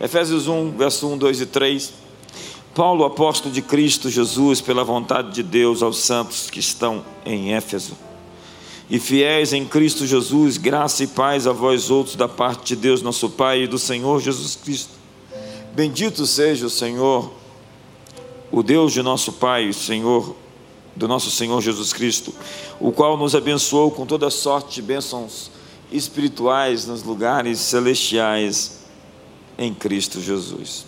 Efésios 1, verso 1, 2 e 3. Paulo, apóstolo de Cristo Jesus, pela vontade de Deus, aos santos que estão em Éfeso. E fiéis em Cristo Jesus, graça e paz a vós outros da parte de Deus, nosso Pai e do Senhor Jesus Cristo. Bendito seja o Senhor, o Deus de nosso Pai, Senhor, do nosso Senhor Jesus Cristo, o qual nos abençoou com toda sorte de bênçãos espirituais nos lugares celestiais em Cristo Jesus.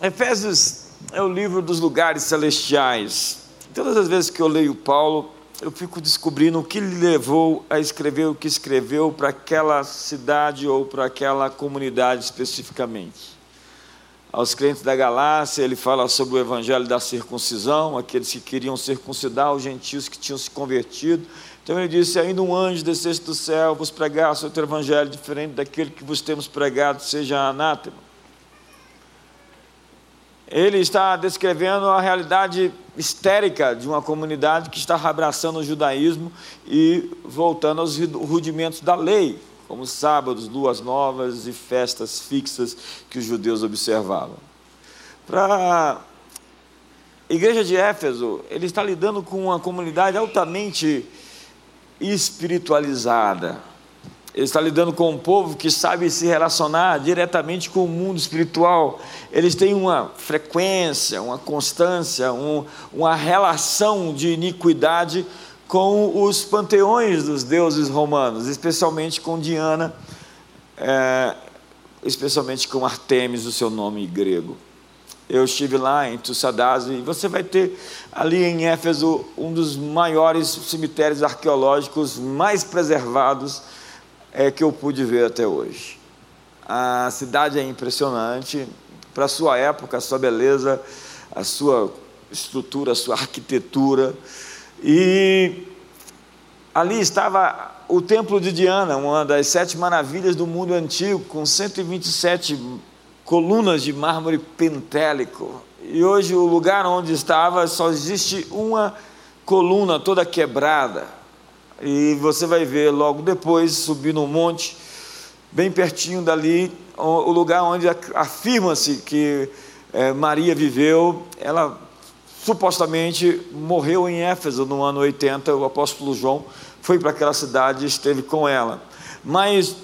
Efésios é o livro dos lugares celestiais. Todas as vezes que eu leio Paulo, eu fico descobrindo o que lhe levou a escrever o que escreveu para aquela cidade ou para aquela comunidade especificamente. Aos crentes da Galácia, ele fala sobre o evangelho da circuncisão, aqueles que queriam circuncidar os gentios que tinham se convertido. Então ele disse: Ainda um anjo descesse do céu vos pregasse outro evangelho diferente daquele que vos temos pregado, seja anátema. Ele está descrevendo a realidade histérica de uma comunidade que está abraçando o judaísmo e voltando aos rudimentos da lei, como sábados, luas novas e festas fixas que os judeus observavam. Para a igreja de Éfeso, ele está lidando com uma comunidade altamente espiritualizada. Ele está lidando com um povo que sabe se relacionar diretamente com o mundo espiritual. Eles têm uma frequência, uma constância, um, uma relação de iniquidade com os panteões dos deuses romanos, especialmente com Diana, é, especialmente com Artemis, o seu nome grego. Eu estive lá em Tussadase e você vai ter ali em Éfeso um dos maiores cemitérios arqueológicos mais preservados é, que eu pude ver até hoje. A cidade é impressionante, para a sua época, a sua beleza, a sua estrutura, a sua arquitetura. E ali estava o templo de Diana, uma das sete maravilhas do mundo antigo, com 127 colunas de mármore pentélico. E hoje o lugar onde estava só existe uma coluna toda quebrada. E você vai ver logo depois, subir no monte, bem pertinho dali, o lugar onde afirma-se que é, Maria viveu. Ela supostamente morreu em Éfeso no ano 80. O apóstolo João foi para aquela cidade e esteve com ela. Mas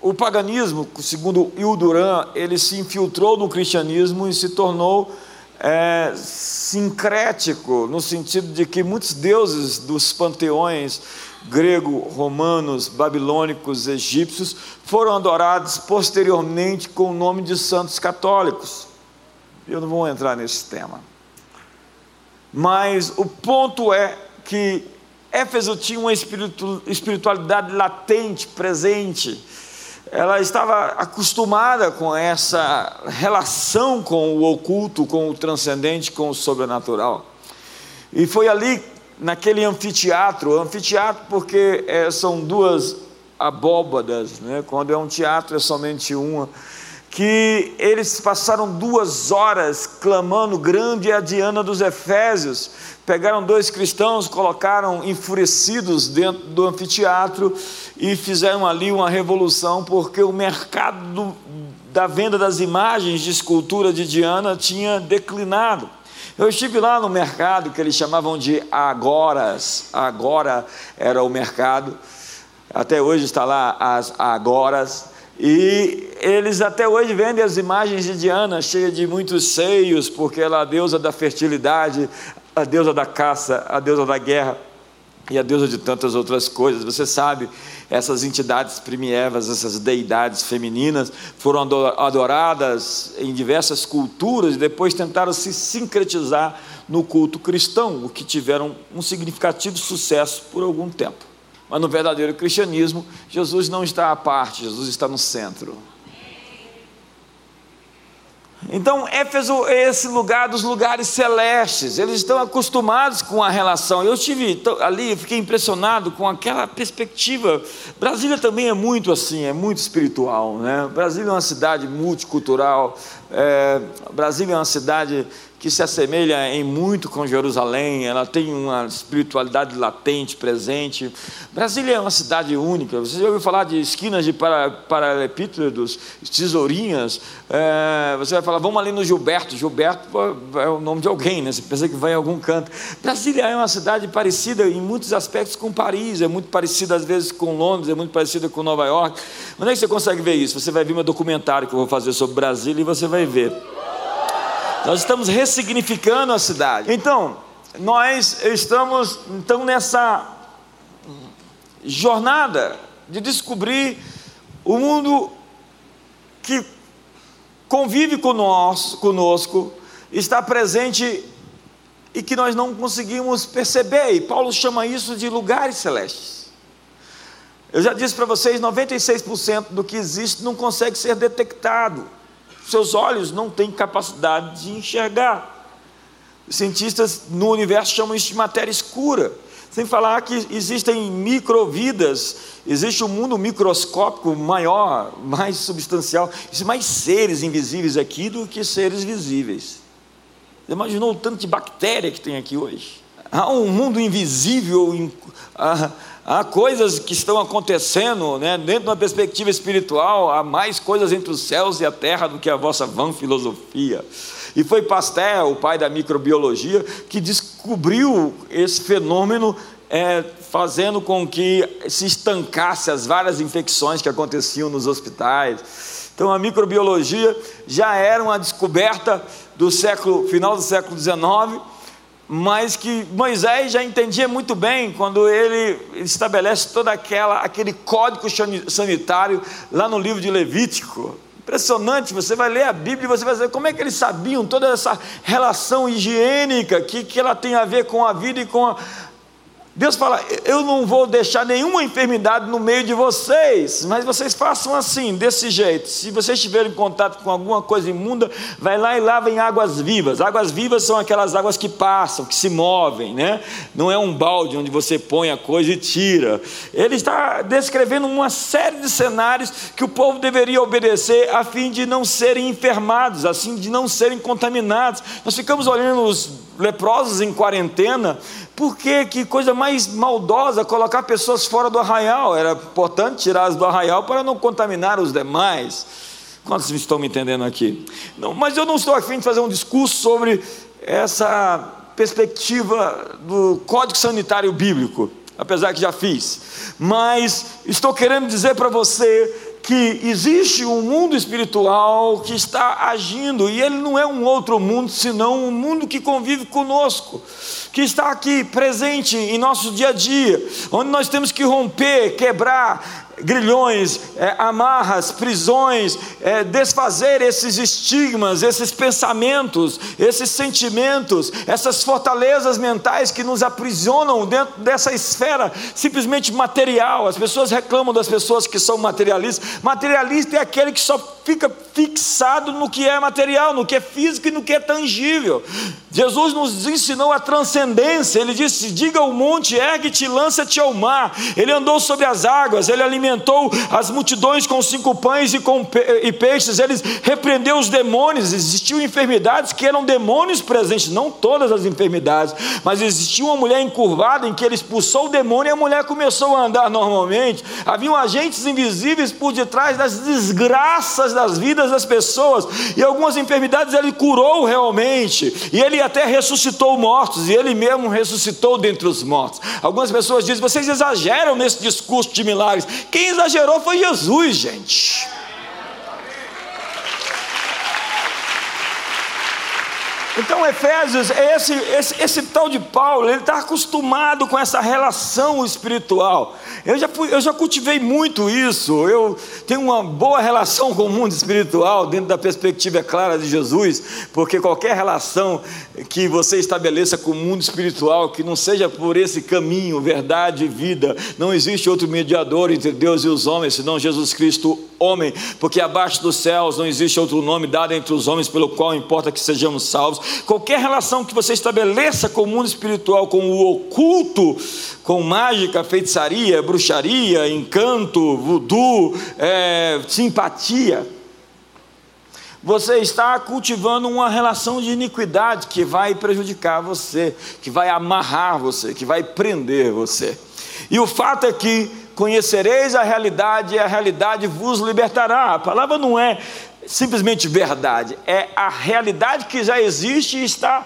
o paganismo, segundo Ilduran, ele se infiltrou no cristianismo e se tornou é, sincrético, no sentido de que muitos deuses dos panteões grego, romanos, babilônicos, egípcios foram adorados posteriormente com o nome de santos católicos. Eu não vou entrar nesse tema. Mas o ponto é que Éfeso tinha uma espiritualidade latente, presente ela estava acostumada com essa relação com o oculto, com o transcendente, com o sobrenatural. E foi ali, naquele anfiteatro, anfiteatro porque é, são duas abóbadas, né? quando é um teatro é somente uma, que eles passaram duas horas clamando: Grande é a Diana dos Efésios. Pegaram dois cristãos, colocaram enfurecidos dentro do anfiteatro e fizeram ali uma revolução, porque o mercado da venda das imagens de escultura de Diana tinha declinado. Eu estive lá no mercado que eles chamavam de Agoras, agora era o mercado, até hoje está lá as Agoras. E eles até hoje vendem as imagens de Diana, cheia de muitos seios, porque ela é a deusa da fertilidade, a deusa da caça, a deusa da guerra e a deusa de tantas outras coisas. Você sabe, essas entidades primievas, essas deidades femininas, foram adoradas em diversas culturas e depois tentaram se sincretizar no culto cristão, o que tiveram um significativo sucesso por algum tempo. Mas no verdadeiro cristianismo, Jesus não está à parte, Jesus está no centro. Então, Éfeso é esse lugar dos lugares celestes, eles estão acostumados com a relação. Eu estive ali, fiquei impressionado com aquela perspectiva. Brasília também é muito assim, é muito espiritual. Né? Brasília é uma cidade multicultural, é, Brasília é uma cidade que se assemelha em muito com Jerusalém, ela tem uma espiritualidade latente, presente. Brasília é uma cidade única. Você já ouviu falar de esquinas de paralelepípedos, tesourinhas? É, você vai falar, vamos ali no Gilberto. Gilberto é o nome de alguém, né? Você pensa que vai em algum canto. Brasília é uma cidade parecida em muitos aspectos com Paris, é muito parecida às vezes com Londres, é muito parecida com Nova York. Onde é que você consegue ver isso? Você vai ver meu documentário que eu vou fazer sobre Brasília e você vai ver. Nós estamos ressignificando a cidade. Então, nós estamos então nessa jornada de descobrir o mundo que convive conosco, conosco, está presente e que nós não conseguimos perceber. E Paulo chama isso de lugares celestes. Eu já disse para vocês, 96% do que existe não consegue ser detectado seus olhos não têm capacidade de enxergar. Os cientistas no universo chamam isso de matéria escura. Sem falar que existem microvidas, existe um mundo microscópico maior, mais substancial, existem mais seres invisíveis aqui do que seres visíveis. Você imaginou o tanto de bactéria que tem aqui hoje? Há um mundo invisível, há coisas que estão acontecendo, né, dentro de uma perspectiva espiritual, há mais coisas entre os céus e a terra do que a vossa vã filosofia. E foi Pasteur, o pai da microbiologia, que descobriu esse fenômeno, é, fazendo com que se estancasse as várias infecções que aconteciam nos hospitais. Então a microbiologia já era uma descoberta do século, final do século XIX mas que Moisés já entendia muito bem quando ele estabelece todo aquela, aquele código sanitário lá no livro de Levítico. Impressionante, você vai ler a Bíblia e você vai ver como é que eles sabiam toda essa relação higiênica que, que ela tem a ver com a vida e com a, Deus fala: Eu não vou deixar nenhuma enfermidade no meio de vocês, mas vocês façam assim, desse jeito. Se vocês estiverem em contato com alguma coisa imunda, vai lá e lava em águas vivas. Águas vivas são aquelas águas que passam, que se movem, né? Não é um balde onde você põe a coisa e tira. Ele está descrevendo uma série de cenários que o povo deveria obedecer a fim de não serem enfermados, assim de não serem contaminados. Nós ficamos olhando os leprosos em quarentena, por que, que coisa mais maldosa colocar pessoas fora do arraial? Era importante tirá-las do arraial para não contaminar os demais. Quantos estão me entendendo aqui? Não, mas eu não estou afim de fazer um discurso sobre essa perspectiva do Código Sanitário Bíblico, apesar que já fiz. Mas estou querendo dizer para você que existe um mundo espiritual que está agindo, e ele não é um outro mundo, senão um mundo que convive conosco, que está aqui presente em nosso dia a dia, onde nós temos que romper, quebrar, grilhões, é, amarras, prisões, é, desfazer esses estigmas, esses pensamentos, esses sentimentos, essas fortalezas mentais que nos aprisionam dentro dessa esfera simplesmente material. As pessoas reclamam das pessoas que são materialistas. Materialista é aquele que só fica fixado no que é material, no que é físico e no que é tangível. Jesus nos ensinou a transcendência. Ele disse: Diga ao monte, ergue-te, lança-te ao mar. Ele andou sobre as águas, ele alimentou as multidões com cinco pães e, com e peixes, ele repreendeu os demônios. Existiam enfermidades que eram demônios presentes, não todas as enfermidades, mas existia uma mulher encurvada em que ele expulsou o demônio e a mulher começou a andar normalmente. Haviam agentes invisíveis por detrás das desgraças das vidas das pessoas, e algumas enfermidades ele curou realmente, e ele até ressuscitou mortos, e ele mesmo ressuscitou dentre os mortos. Algumas pessoas dizem: vocês exageram nesse discurso de milagres. Quem exagerou foi Jesus, gente. Então, Efésios, esse, esse, esse tal de Paulo, ele está acostumado com essa relação espiritual. Eu já, fui, eu já cultivei muito isso. Eu tenho uma boa relação com o mundo espiritual, dentro da perspectiva clara de Jesus, porque qualquer relação que você estabeleça com o mundo espiritual, que não seja por esse caminho, verdade e vida, não existe outro mediador entre Deus e os homens, senão Jesus Cristo homem, porque abaixo dos céus não existe outro nome dado entre os homens pelo qual importa que sejamos salvos. Qualquer relação que você estabeleça com o mundo espiritual, com o oculto, com mágica, feitiçaria, bruxaria, encanto, voodoo, é, simpatia, você está cultivando uma relação de iniquidade que vai prejudicar você, que vai amarrar você, que vai prender você. E o fato é que conhecereis a realidade e a realidade vos libertará. A palavra não é simplesmente verdade, é a realidade que já existe e está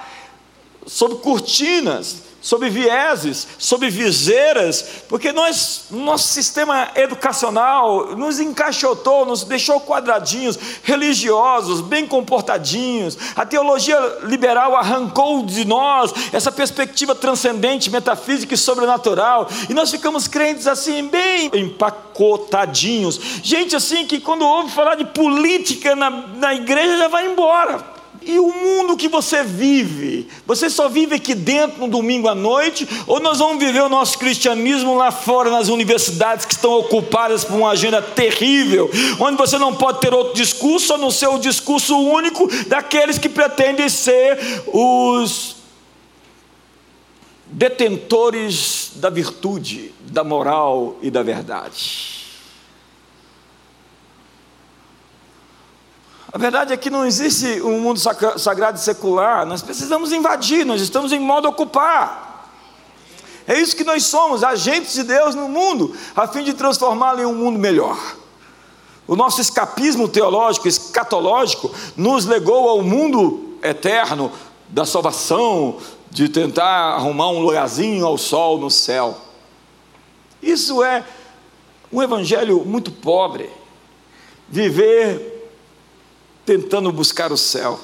sob cortinas sob vieses, sob viseiras, porque nós, nosso sistema educacional nos encaixotou, nos deixou quadradinhos, religiosos, bem comportadinhos. A teologia liberal arrancou de nós essa perspectiva transcendente, metafísica e sobrenatural, e nós ficamos crentes assim, bem empacotadinhos. Gente assim que quando ouve falar de política na, na igreja já vai embora. E o mundo que você vive? Você só vive aqui dentro no domingo à noite? Ou nós vamos viver o nosso cristianismo lá fora, nas universidades que estão ocupadas por uma agenda terrível, onde você não pode ter outro discurso a não ser o discurso único daqueles que pretendem ser os detentores da virtude, da moral e da verdade? A verdade é que não existe um mundo sagrado e secular, nós precisamos invadir, nós estamos em modo ocupar. É isso que nós somos, agentes de Deus no mundo, a fim de transformá-lo em um mundo melhor. O nosso escapismo teológico, escatológico, nos legou ao mundo eterno da salvação, de tentar arrumar um lugarzinho ao sol no céu. Isso é um evangelho muito pobre. Viver tentando buscar o céu.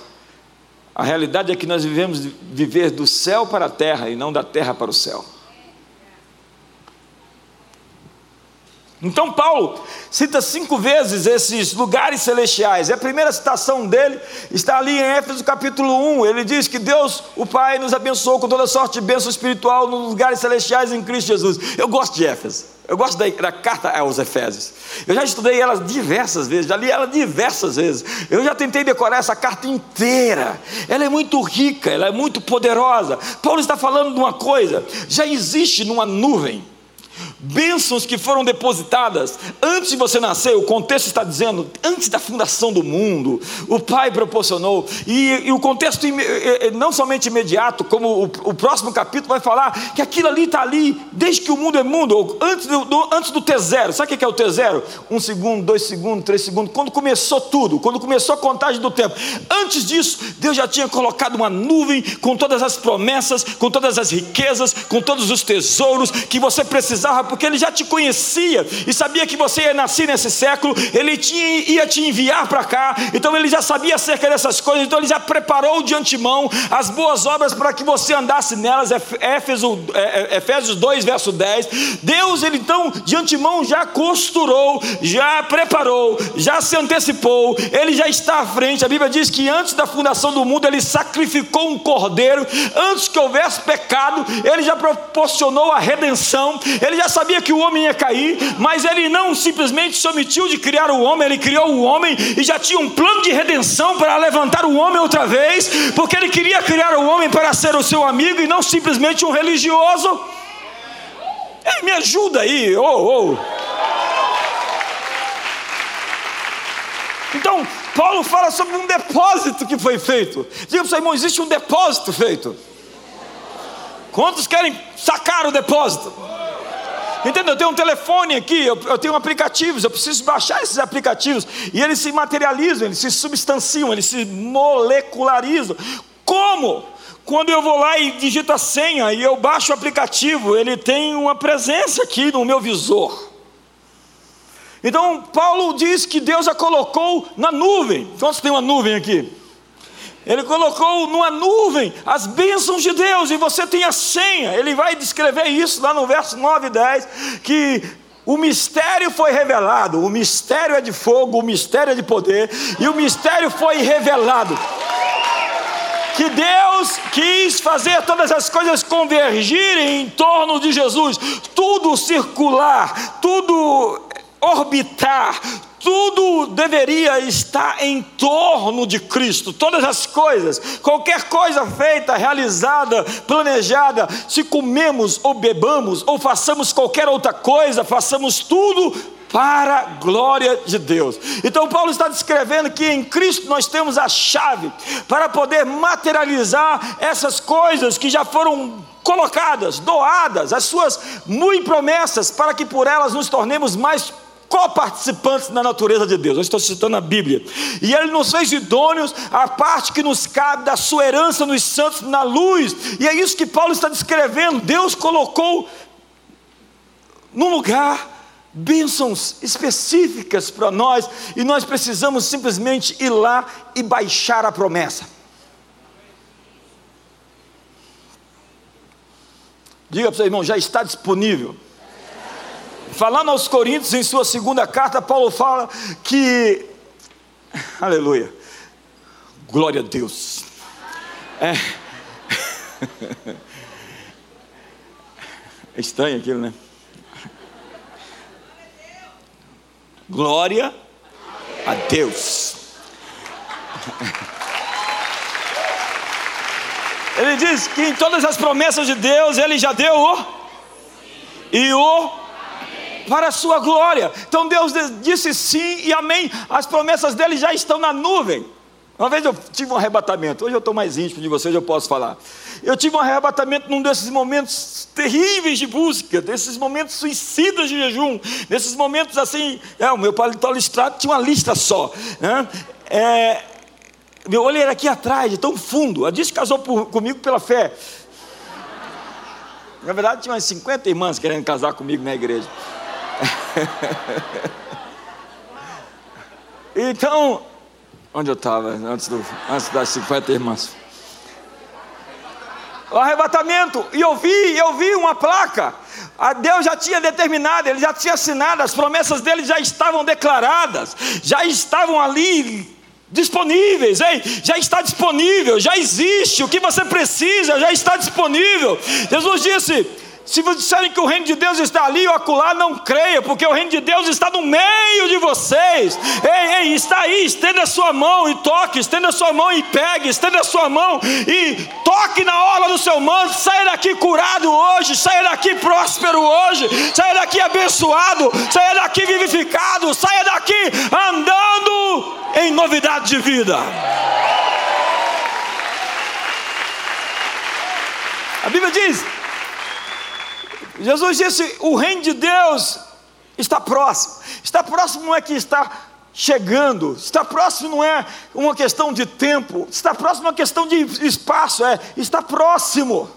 A realidade é que nós vivemos viver do céu para a terra e não da terra para o céu. Então, Paulo cita cinco vezes esses lugares celestiais. E a primeira citação dele está ali em Éfeso capítulo 1. Ele diz que Deus, o Pai, nos abençoou com toda sorte de bênção espiritual nos lugares celestiais em Cristo Jesus. Eu gosto de Éfeso. Eu gosto da, da, carta aos Efésios. Eu já estudei ela diversas vezes, já li ela diversas vezes. Eu já tentei decorar essa carta inteira. Ela é muito rica, ela é muito poderosa. Paulo está falando de uma coisa: já existe numa nuvem bênçãos que foram depositadas. Antes de você nascer, o contexto está dizendo, antes da fundação do mundo, o Pai proporcionou, e, e o contexto não somente imediato, como o, o, próximo capítulo vai falar, que aquilo ali está ali, desde que o mundo é mundo, antes do, do, antes do T0, sabe o que é o T0? Um segundo, dois segundos, três segundos, quando começou tudo, quando começou a contagem do tempo, antes disso, Deus já tinha colocado uma nuvem com todas as promessas, com todas as riquezas, com todos os tesouros que você precisava porque ele já te conhecia e sabia que você ia nascer nesse século, ele tinha, ia te enviar para cá, então ele já sabia acerca dessas coisas, então ele já preparou de antemão as boas obras para que você andasse nelas, Éfeso, é, é, Efésios 2, verso 10. Deus, ele então de antemão já costurou, já preparou, já se antecipou, ele já está à frente. A Bíblia diz que antes da fundação do mundo, ele sacrificou um cordeiro, antes que houvesse pecado, ele já proporcionou a redenção, ele já sabia que o homem ia cair, mas ele não simplesmente se omitiu de criar o homem, ele criou o homem e já tinha um plano de redenção para levantar o homem outra vez, porque ele queria criar o homem para ser o seu amigo e não simplesmente um religioso. Ei, me ajuda aí, oh, oh. Então, Paulo fala sobre um depósito que foi feito. Diga para o seu irmão: existe um depósito feito. Quantos querem sacar o depósito? Entendeu? Eu tenho um telefone aqui, eu, eu tenho aplicativos, eu preciso baixar esses aplicativos. E eles se materializam, eles se substanciam, eles se molecularizam. Como? Quando eu vou lá e digito a senha e eu baixo o aplicativo, ele tem uma presença aqui no meu visor. Então, Paulo diz que Deus a colocou na nuvem. Quantos tem uma nuvem aqui? Ele colocou numa nuvem as bênçãos de Deus, e você tem a senha. Ele vai descrever isso lá no verso 9 e 10, que o mistério foi revelado, o mistério é de fogo, o mistério é de poder, e o mistério foi revelado. Que Deus quis fazer todas as coisas convergirem em torno de Jesus, tudo circular, tudo orbitar, tudo deveria estar em torno de Cristo, todas as coisas, qualquer coisa feita, realizada, planejada, se comemos ou bebamos ou façamos qualquer outra coisa, façamos tudo para a glória de Deus. Então, Paulo está descrevendo que em Cristo nós temos a chave para poder materializar essas coisas que já foram colocadas, doadas, as suas muito promessas, para que por elas nos tornemos mais coparticipantes na natureza de Deus. Eu estou citando a Bíblia. E Ele nos fez idôneos a parte que nos cabe da sua herança nos santos na luz. E é isso que Paulo está descrevendo. Deus colocou num lugar bênçãos específicas para nós e nós precisamos simplesmente ir lá e baixar a promessa. Diga para o seu irmão, já está disponível. Falando aos Coríntios, em sua segunda carta, Paulo fala que. Aleluia. Glória a Deus. É. é estranho aquilo, né? Glória a Deus. Ele diz que em todas as promessas de Deus, Ele já deu o e o para a sua glória. Então Deus disse sim e amém. As promessas dele já estão na nuvem. Uma vez eu tive um arrebatamento, hoje eu estou mais íntimo de vocês, eu posso falar. Eu tive um arrebatamento num desses momentos terríveis de busca, desses momentos suicidas de jejum, desses momentos assim. É, o meu paletó listrado tinha uma lista só. Né? É, meu olho era aqui atrás, de tão fundo. A disse casou por, comigo pela fé. Na verdade, tinha umas 50 irmãs querendo casar comigo na igreja. então, Onde eu estava antes, do, antes das 50 irmãs? O arrebatamento, e eu vi, eu vi uma placa. A Deus já tinha determinado, ele já tinha assinado, as promessas dele já estavam declaradas, já estavam ali disponíveis, ei, já está disponível, já existe, o que você precisa já está disponível. Jesus disse: se vocês disserem que o reino de Deus está ali ou acolá, não creia, porque o reino de Deus está no meio de vocês. Ei, ei, está aí, estenda a sua mão e toque, estenda a sua mão e pegue, estenda a sua mão e toque na orla do seu manto. Saia daqui curado hoje, saia daqui próspero hoje, saia daqui abençoado, saia daqui vivificado, saia daqui andando em novidade de vida. A Bíblia diz Jesus disse: o reino de Deus está próximo. Está próximo não é que está chegando, está próximo não é uma questão de tempo, está próximo é uma questão de espaço, é está próximo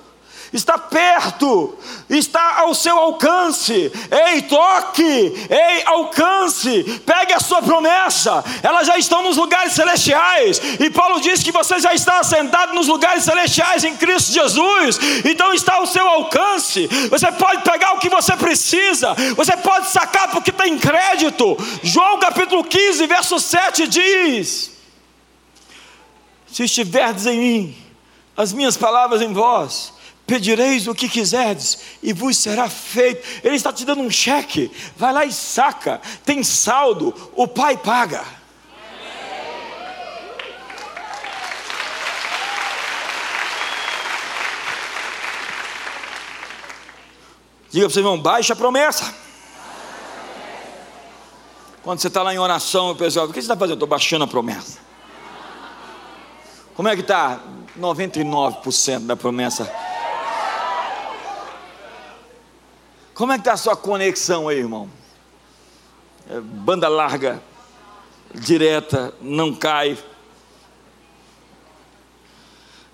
está perto, está ao seu alcance. Ei, toque, ei, alcance, pegue a sua promessa, elas já estão nos lugares celestiais. E Paulo diz que você já está assentado nos lugares celestiais em Cristo Jesus, então está ao seu alcance. Você pode pegar o que você precisa, você pode sacar porque tem crédito. João capítulo 15, verso 7 diz: Se estiverdes em mim, as minhas palavras em vós, pedireis o que quiserdes e vos será feito. Ele está te dando um cheque, vai lá e saca, tem saldo, o pai paga. Diga para o seu irmão, baixa a promessa. Quando você está lá em oração, o pessoal, o que você está fazendo? Estou baixando a promessa. Como é que está? 99% da promessa Como é que está a sua conexão aí, irmão? É banda larga, direta, não cai.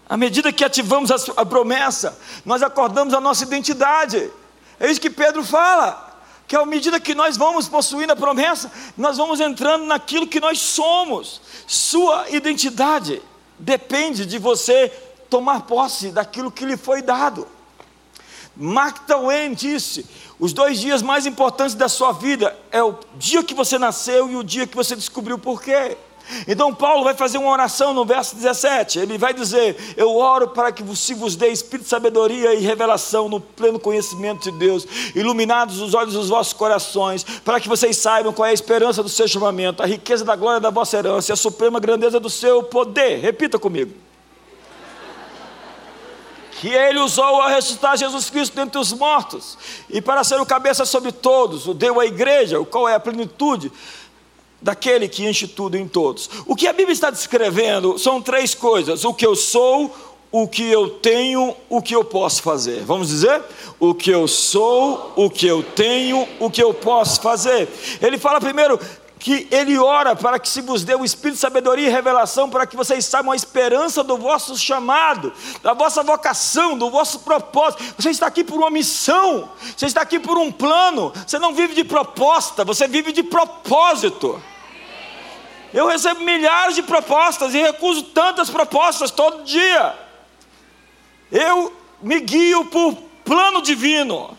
À medida que ativamos a, promessa, nós acordamos a nossa identidade. É isso que Pedro fala. Que à medida que nós vamos possuindo a promessa, nós vamos entrando naquilo que nós somos. Sua identidade depende de você tomar posse daquilo que lhe foi dado. Mark Twain disse: os dois dias mais importantes da sua vida é o dia que você nasceu e o dia que você descobriu por quê. Então Paulo vai fazer uma oração no verso 17. Ele vai dizer: Eu oro para que se vos dê espírito, sabedoria e revelação no pleno conhecimento de Deus, iluminados os olhos dos vossos corações, para que vocês saibam qual é a esperança do seu chamamento, a riqueza da glória da vossa herança a suprema grandeza do seu poder. Repita comigo. Que ele usou a ressuscitar Jesus Cristo dentre os mortos, e para ser o cabeça sobre todos, o deu à igreja, o qual é a plenitude daquele que enche tudo em todos. O que a Bíblia está descrevendo são três coisas: o que eu sou, o que eu tenho, o que eu posso fazer. Vamos dizer? O que eu sou, o que eu tenho, o que eu posso fazer. Ele fala primeiro que ele ora para que se vos dê o espírito de sabedoria e revelação, para que vocês saibam a esperança do vosso chamado, da vossa vocação, do vosso propósito. Você está aqui por uma missão, você está aqui por um plano. Você não vive de proposta, você vive de propósito. Eu recebo milhares de propostas e recuso tantas propostas todo dia. Eu me guio por plano divino.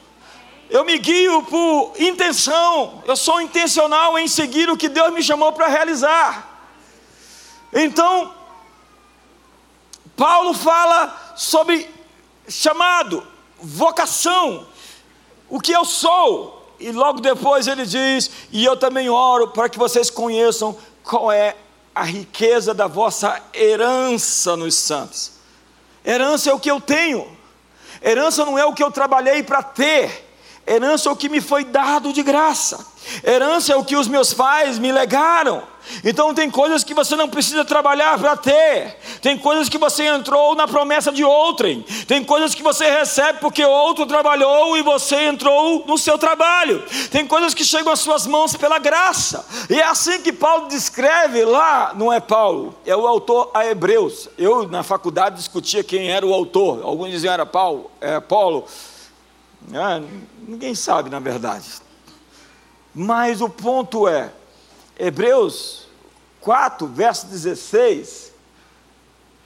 Eu me guio por intenção, eu sou intencional em seguir o que Deus me chamou para realizar. Então, Paulo fala sobre chamado, vocação, o que eu sou, e logo depois ele diz: E eu também oro para que vocês conheçam qual é a riqueza da vossa herança nos santos. Herança é o que eu tenho, herança não é o que eu trabalhei para ter Herança é o que me foi dado de graça. Herança é o que os meus pais me legaram. Então tem coisas que você não precisa trabalhar para ter. Tem coisas que você entrou na promessa de outrem. Tem coisas que você recebe porque outro trabalhou e você entrou no seu trabalho. Tem coisas que chegam às suas mãos pela graça. E é assim que Paulo descreve lá, não é Paulo, é o autor a Hebreus. Eu na faculdade discutia quem era o autor. Alguns diziam era Paulo, é Paulo. Ah, ninguém sabe, na verdade. Mas o ponto é, Hebreus 4, verso 16.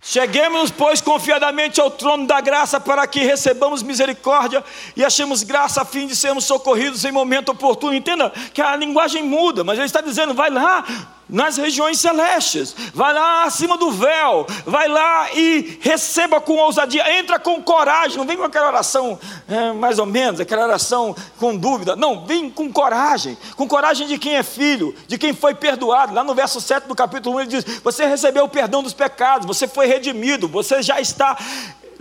Cheguemos, pois, confiadamente ao trono da graça para que recebamos misericórdia e achemos graça a fim de sermos socorridos em momento oportuno. Entenda que a linguagem muda, mas ele está dizendo: vai lá, nas regiões celestes, vai lá acima do véu, vai lá e receba com ousadia, entra com coragem, não vem com aquela oração é, mais ou menos, aquela oração com dúvida, não, vem com coragem, com coragem de quem é filho, de quem foi perdoado, lá no verso 7 do capítulo 1 ele diz: Você recebeu o perdão dos pecados, você foi redimido, você já está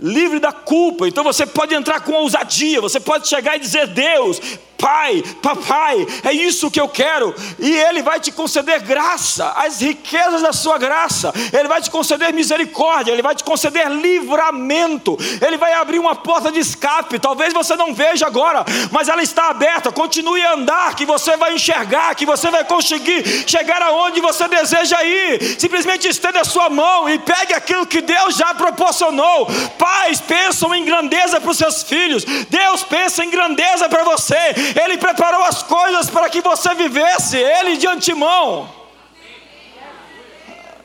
livre da culpa. Então você pode entrar com ousadia, você pode chegar e dizer: Deus, Pai, Papai, é isso que eu quero, e Ele vai te conceder graça, as riquezas da Sua graça, Ele vai te conceder misericórdia, Ele vai te conceder livramento, Ele vai abrir uma porta de escape. Talvez você não veja agora, mas ela está aberta. Continue a andar, que você vai enxergar, que você vai conseguir chegar aonde você deseja ir. Simplesmente estenda a sua mão e pegue aquilo que Deus já proporcionou. Pais pensam em grandeza para os seus filhos, Deus pensa em grandeza para você. Ele preparou as coisas para que você vivesse, Ele de antemão.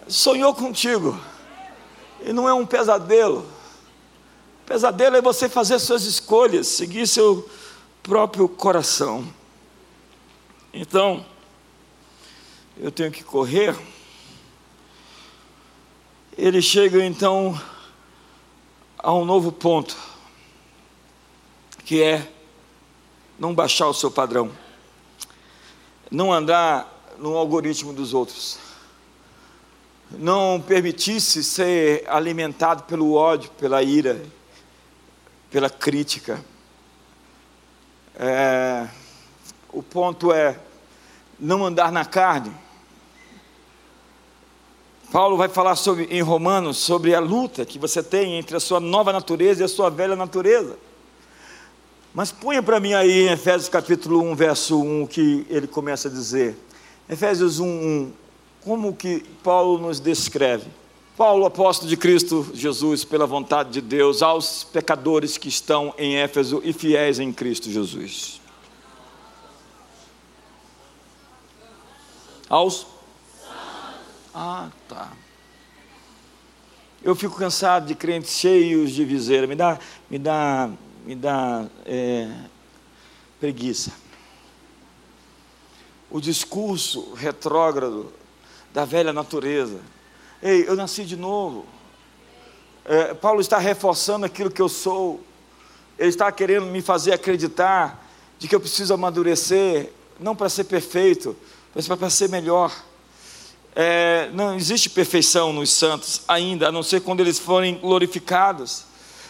Sonhou contigo, e não é um pesadelo. Pesadelo é você fazer suas escolhas, seguir seu próprio coração. Então, eu tenho que correr. Ele chega então a um novo ponto, que é não baixar o seu padrão, não andar no algoritmo dos outros, não permitir-se ser alimentado pelo ódio, pela ira, pela crítica. É, o ponto é não andar na carne. Paulo vai falar sobre, em Romanos sobre a luta que você tem entre a sua nova natureza e a sua velha natureza. Mas ponha para mim aí em Efésios capítulo 1, verso 1, que ele começa a dizer. Efésios 1, 1, como que Paulo nos descreve? Paulo, apóstolo de Cristo Jesus, pela vontade de Deus, aos pecadores que estão em Éfeso e fiéis em Cristo Jesus. Aos? Ah, tá. Eu fico cansado de crentes cheios de viseira. Me dá, me dá me dá é, preguiça. O discurso retrógrado da velha natureza. Ei, eu nasci de novo. É, Paulo está reforçando aquilo que eu sou. Ele está querendo me fazer acreditar de que eu preciso amadurecer, não para ser perfeito, mas para ser melhor. É, não existe perfeição nos santos ainda, a não ser quando eles forem glorificados.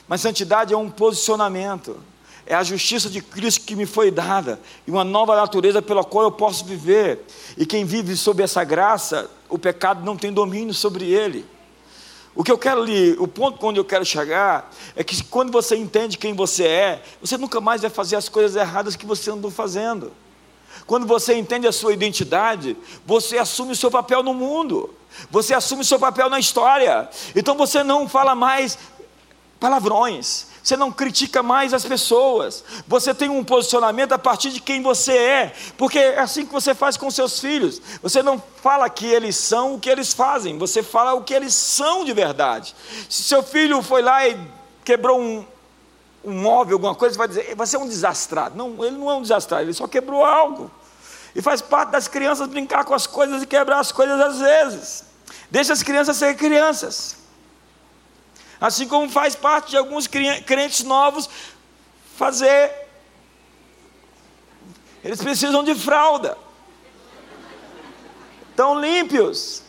Mas santidade é um posicionamento, é a justiça de Cristo que me foi dada, e uma nova natureza pela qual eu posso viver. E quem vive sob essa graça, o pecado não tem domínio sobre ele. O que eu quero lhe, o ponto onde eu quero chegar é que quando você entende quem você é, você nunca mais vai fazer as coisas erradas que você andou fazendo. Quando você entende a sua identidade, você assume o seu papel no mundo, você assume o seu papel na história. Então você não fala mais palavrões, você não critica mais as pessoas, você tem um posicionamento a partir de quem você é, porque é assim que você faz com seus filhos. Você não fala que eles são o que eles fazem, você fala o que eles são de verdade. Se seu filho foi lá e quebrou um, um móvel, alguma coisa, você vai dizer, você é um desastrado. Não, ele não é um desastrado, ele só quebrou algo. E faz parte das crianças brincar com as coisas e quebrar as coisas às vezes. Deixa as crianças ser crianças. Assim como faz parte de alguns crentes novos fazer. Eles precisam de fralda. Estão límpios.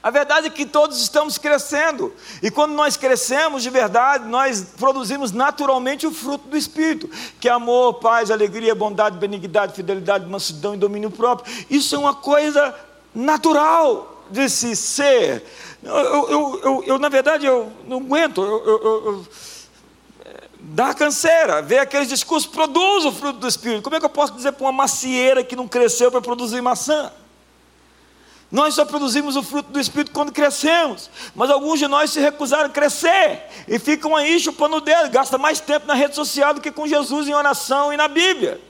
A verdade é que todos estamos crescendo, e quando nós crescemos de verdade, nós produzimos naturalmente o fruto do Espírito, que é amor, paz, alegria, bondade, benignidade, fidelidade, mansidão e domínio próprio. Isso é uma coisa natural de se ser. Eu, eu, eu, eu na verdade, eu não aguento. Eu, dá canseira, ver aqueles discursos, produz o fruto do Espírito. Como é que eu posso dizer para uma macieira que não cresceu para produzir maçã? Nós só produzimos o fruto do Espírito quando crescemos, mas alguns de nós se recusaram a crescer e ficam aí chupando o dedo, gastam mais tempo na rede social do que com Jesus em oração e na Bíblia.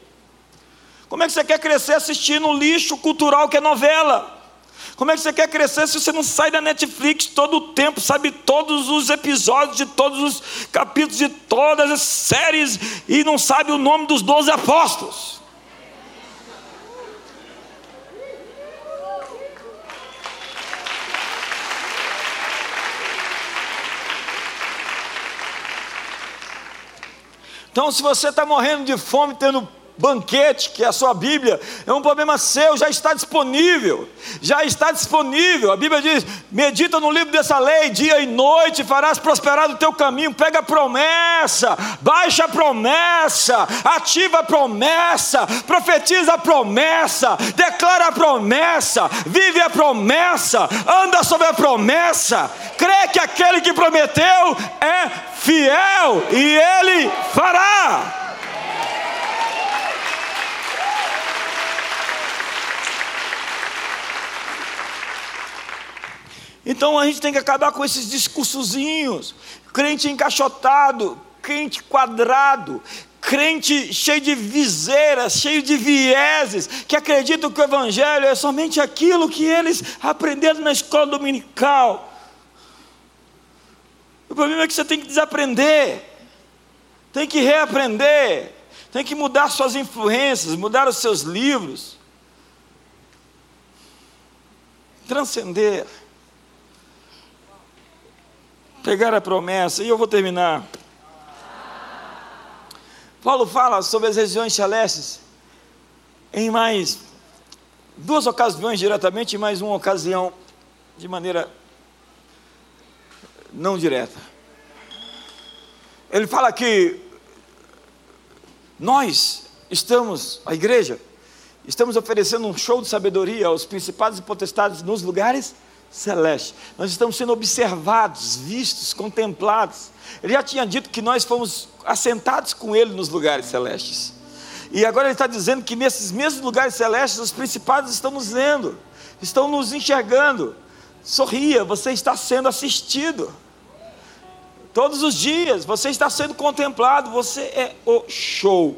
Como é que você quer crescer assistindo o lixo cultural que é novela? Como é que você quer crescer se você não sai da Netflix todo o tempo, sabe todos os episódios de todos os capítulos de todas as séries e não sabe o nome dos doze apóstolos? Então, se você está morrendo de fome, tendo banquete, que é a sua Bíblia, é um problema seu, já está disponível, já está disponível. A Bíblia diz: medita no livro dessa lei, dia e noite, farás prosperar o teu caminho. Pega a promessa, baixa a promessa, ativa a promessa, profetiza a promessa, declara a promessa, vive a promessa, anda sobre a promessa, crê que aquele que prometeu é fiel e ele fará. Então a gente tem que acabar com esses discursozinhos, crente encaixotado, crente quadrado, crente cheio de viseiras, cheio de vieses, que acreditam que o Evangelho é somente aquilo que eles aprenderam na escola dominical. O problema é que você tem que desaprender, tem que reaprender, tem que mudar suas influências, mudar os seus livros, transcender pegar a promessa, e eu vou terminar. Paulo fala sobre as regiões celestes em mais duas ocasiões diretamente e mais uma ocasião de maneira não direta. Ele fala que nós estamos, a igreja, estamos oferecendo um show de sabedoria aos principados e potestades nos lugares celeste. Nós estamos sendo observados, vistos, contemplados. Ele já tinha dito que nós fomos assentados com Ele nos lugares celestes. E agora ele está dizendo que nesses mesmos lugares celestes, os principados estão nos vendo, estão nos enxergando. Sorria, você está sendo assistido. Todos os dias, você está sendo contemplado, você é o show.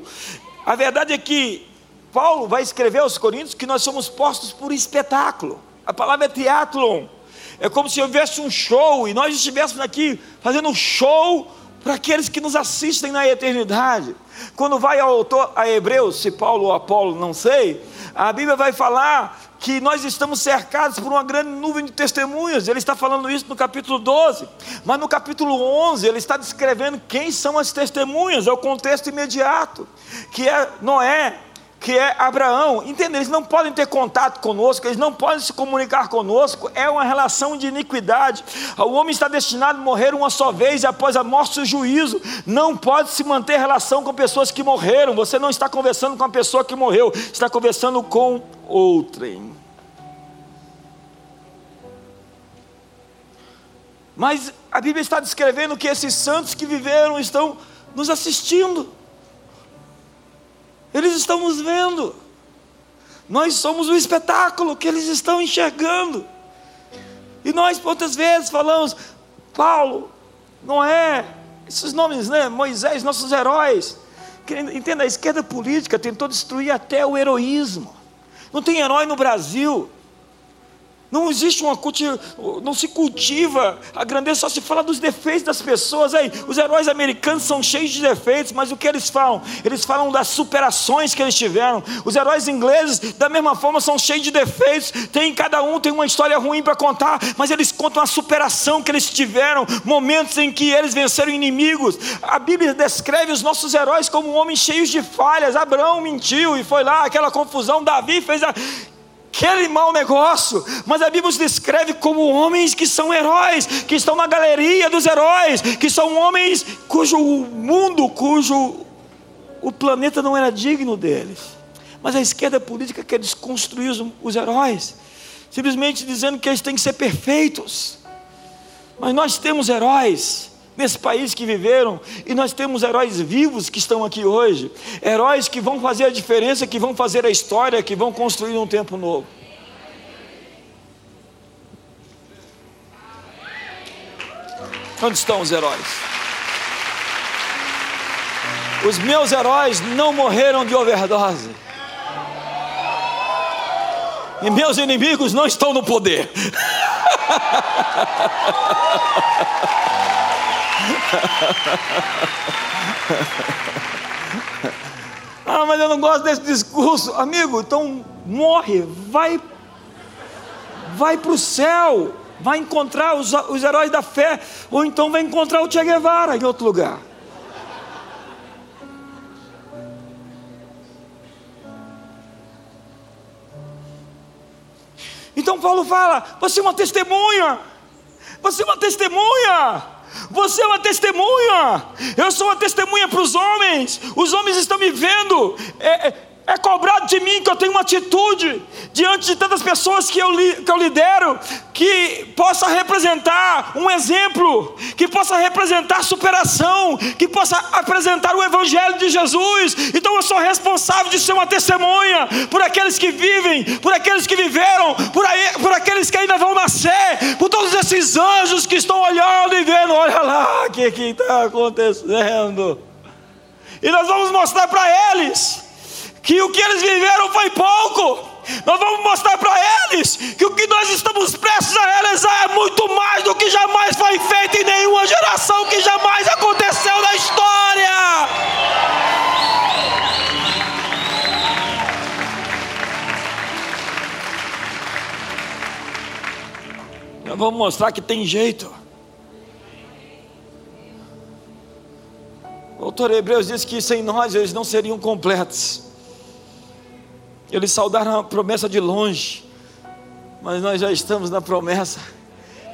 A verdade é que Paulo vai escrever aos Coríntios que nós somos postos por espetáculo. A palavra é teatlon. É como se houvesse um show e nós estivéssemos aqui fazendo um show para aqueles que nos assistem na eternidade. Quando vai ao autor a Hebreus, se Paulo ou Apolo, não sei, a Bíblia vai falar que nós estamos cercados por uma grande nuvem de testemunhas. Ele está falando isso no capítulo 12, mas no capítulo 11 ele está descrevendo quem são as testemunhas, é o contexto imediato, que é Noé, que é Abraão. Entende? Eles não podem ter contato conosco, eles não podem se comunicar conosco, é uma relação de iniquidade. O homem está destinado a morrer uma só vez e após a morte o juízo. Não pode se manter relação com pessoas que morreram. Você não está conversando com a pessoa que morreu, está conversando com outrem. Mas a Bíblia está descrevendo que esses santos que viveram estão nos assistindo. Eles estão nos vendo. Nós somos o espetáculo que eles estão enxergando. E nós muitas vezes falamos, Paulo, não é, esses nomes, né? Moisés, nossos heróis. Entenda, a esquerda política tentou destruir até o heroísmo. Não tem herói no Brasil. Não existe uma cultiva, não se cultiva a grandeza, só se fala dos defeitos das pessoas. Aí, os heróis americanos são cheios de defeitos, mas o que eles falam? Eles falam das superações que eles tiveram. Os heróis ingleses, da mesma forma, são cheios de defeitos. Tem cada um tem uma história ruim para contar, mas eles contam a superação que eles tiveram, momentos em que eles venceram inimigos. A Bíblia descreve os nossos heróis como homens cheios de falhas. Abraão mentiu e foi lá aquela confusão. Davi fez a aquele mau negócio, mas a Bíblia os descreve como homens que são heróis, que estão na galeria dos heróis, que são homens cujo mundo, cujo o planeta não era digno deles. Mas a esquerda política quer desconstruir os, os heróis, simplesmente dizendo que eles têm que ser perfeitos. Mas nós temos heróis nesse país que viveram, e nós temos heróis vivos que estão aqui hoje, heróis que vão fazer a diferença, que vão fazer a história, que vão construir um tempo novo. Onde estão os heróis? Os meus heróis não morreram de overdose. E meus inimigos não estão no poder. ah, mas eu não gosto desse discurso. Amigo, então morre, vai vai para o céu, vai encontrar os, os heróis da fé, ou então vai encontrar o Che Guevara em outro lugar. Então Paulo fala: você é uma testemunha, você é uma testemunha. Você é uma testemunha. Eu sou uma testemunha para os homens. Os homens estão me vendo. É, é, é cobrado de mim que eu tenho uma atitude diante de tantas pessoas que eu, que eu lidero, que possa representar um exemplo, que possa representar superação, que possa apresentar o Evangelho de Jesus. Então eu sou responsável de ser uma testemunha por aqueles que vivem, por aqueles que viveram, por, aí, por aqueles que ainda vão nascer, por todos esses anjos que estão olhando e vendo: olha lá o que está acontecendo. E nós vamos mostrar para eles que o que eles viveram foi pouco. Nós vamos mostrar para eles que o que nós estamos prestes a realizar é muito mais do que jamais foi feito em nenhuma geração que jamais aconteceu na história. Nós vamos mostrar que tem jeito. O autor Hebreus diz que sem nós eles não seriam completos. Eles saudaram a promessa de longe, mas nós já estamos na promessa.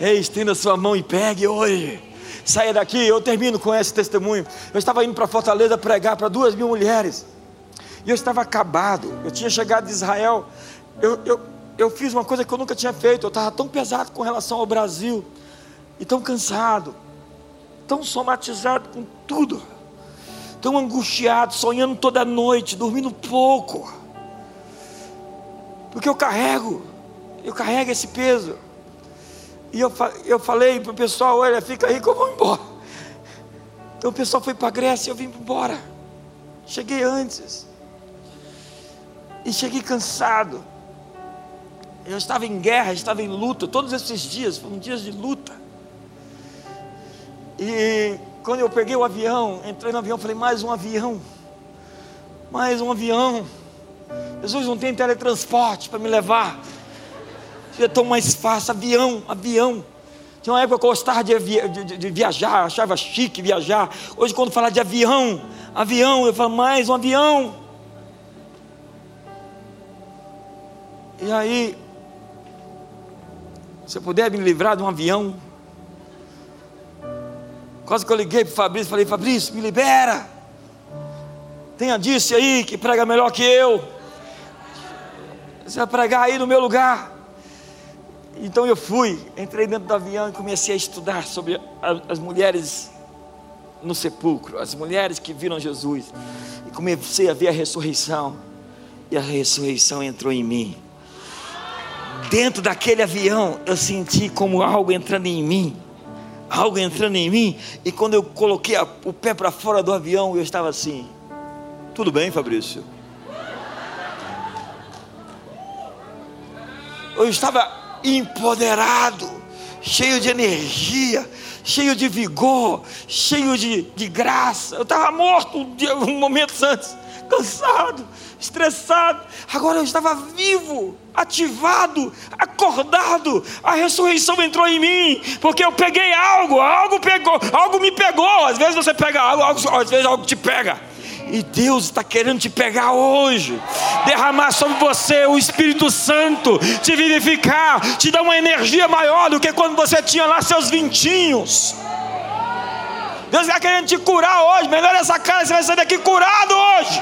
Ei, estenda sua mão e pegue hoje. Saia daqui, eu termino com esse testemunho. Eu estava indo para Fortaleza pregar para duas mil mulheres. E eu estava acabado. Eu tinha chegado de Israel. Eu, eu, eu fiz uma coisa que eu nunca tinha feito. Eu estava tão pesado com relação ao Brasil. E tão cansado. Tão somatizado com tudo. Tão angustiado, sonhando toda noite, dormindo pouco porque eu carrego, eu carrego esse peso. E eu, eu falei para o pessoal: olha, fica aí que eu vou embora. Então o pessoal foi para a Grécia e eu vim embora. Cheguei antes. E cheguei cansado. Eu estava em guerra, estava em luta. Todos esses dias foram dias de luta. E quando eu peguei o avião, entrei no avião, falei: mais um avião, mais um avião. Jesus não tem teletransporte para me levar. Seria tão mais fácil, avião, avião. Tinha uma época que eu gostava de, de, de, viajar, achava chique viajar. Hoje, quando falar de avião, avião, eu falo, mais um avião. E aí, se eu puder me livrar de um avião, quase que eu liguei para o Fabrício falei: Fabrício, me libera. Tenha disse aí que prega melhor que eu. Você vai pregar aí no meu lugar. Então eu fui, entrei dentro do avião e comecei a estudar sobre as mulheres no sepulcro, as mulheres que viram Jesus. E comecei a ver a ressurreição. E a ressurreição entrou em mim. Dentro daquele avião, eu senti como algo entrando em mim. Algo entrando em mim. E quando eu coloquei o pé para fora do avião, eu estava assim. Tudo bem, Fabrício? Eu estava empoderado, cheio de energia, cheio de vigor, cheio de, de graça. Eu estava morto um, momento antes, cansado, estressado. Agora eu estava vivo, ativado, acordado. A ressurreição entrou em mim, porque eu peguei algo, algo pegou, algo me pegou. Às vezes você pega algo, algo às vezes algo te pega. E Deus está querendo te pegar hoje, derramar sobre você o Espírito Santo, te vivificar, te dar uma energia maior do que quando você tinha lá seus vintinhos. Deus está querendo te curar hoje. Melhor essa cara, você vai sair daqui curado hoje.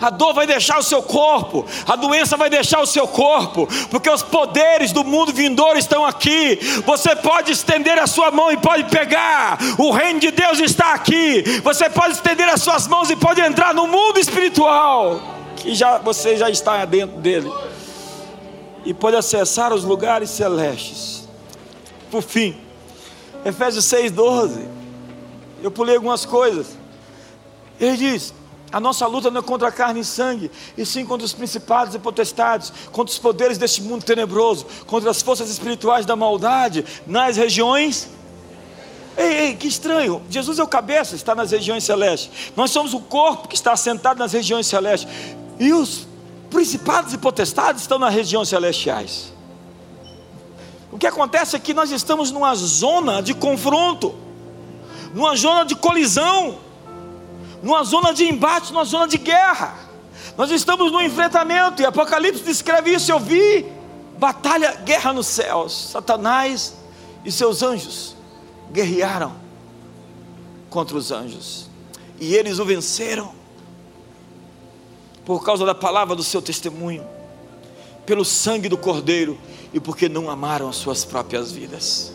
A dor vai deixar o seu corpo, a doença vai deixar o seu corpo, porque os poderes do mundo vindouro estão aqui. Você pode estender a sua mão e pode pegar, o reino de Deus está aqui. Você pode estender as suas mãos e pode entrar no mundo espiritual, que já você já está dentro dele, e pode acessar os lugares celestes. Por fim, Efésios 6,12. Eu pulei algumas coisas. Ele diz: a nossa luta não é contra a carne e sangue, e sim contra os principados e potestades, contra os poderes deste mundo tenebroso, contra as forças espirituais da maldade nas regiões. Ei, ei, que estranho! Jesus é o cabeça, está nas regiões celestes. Nós somos o corpo que está assentado nas regiões celestes. E os principados e potestades estão nas regiões celestiais. O que acontece é que nós estamos numa zona de confronto, numa zona de colisão numa zona de embate, numa zona de guerra. Nós estamos no enfrentamento, e Apocalipse descreve isso. Eu vi batalha, guerra nos céus. Satanás e seus anjos guerrearam contra os anjos, e eles o venceram por causa da palavra do seu testemunho, pelo sangue do Cordeiro e porque não amaram as suas próprias vidas.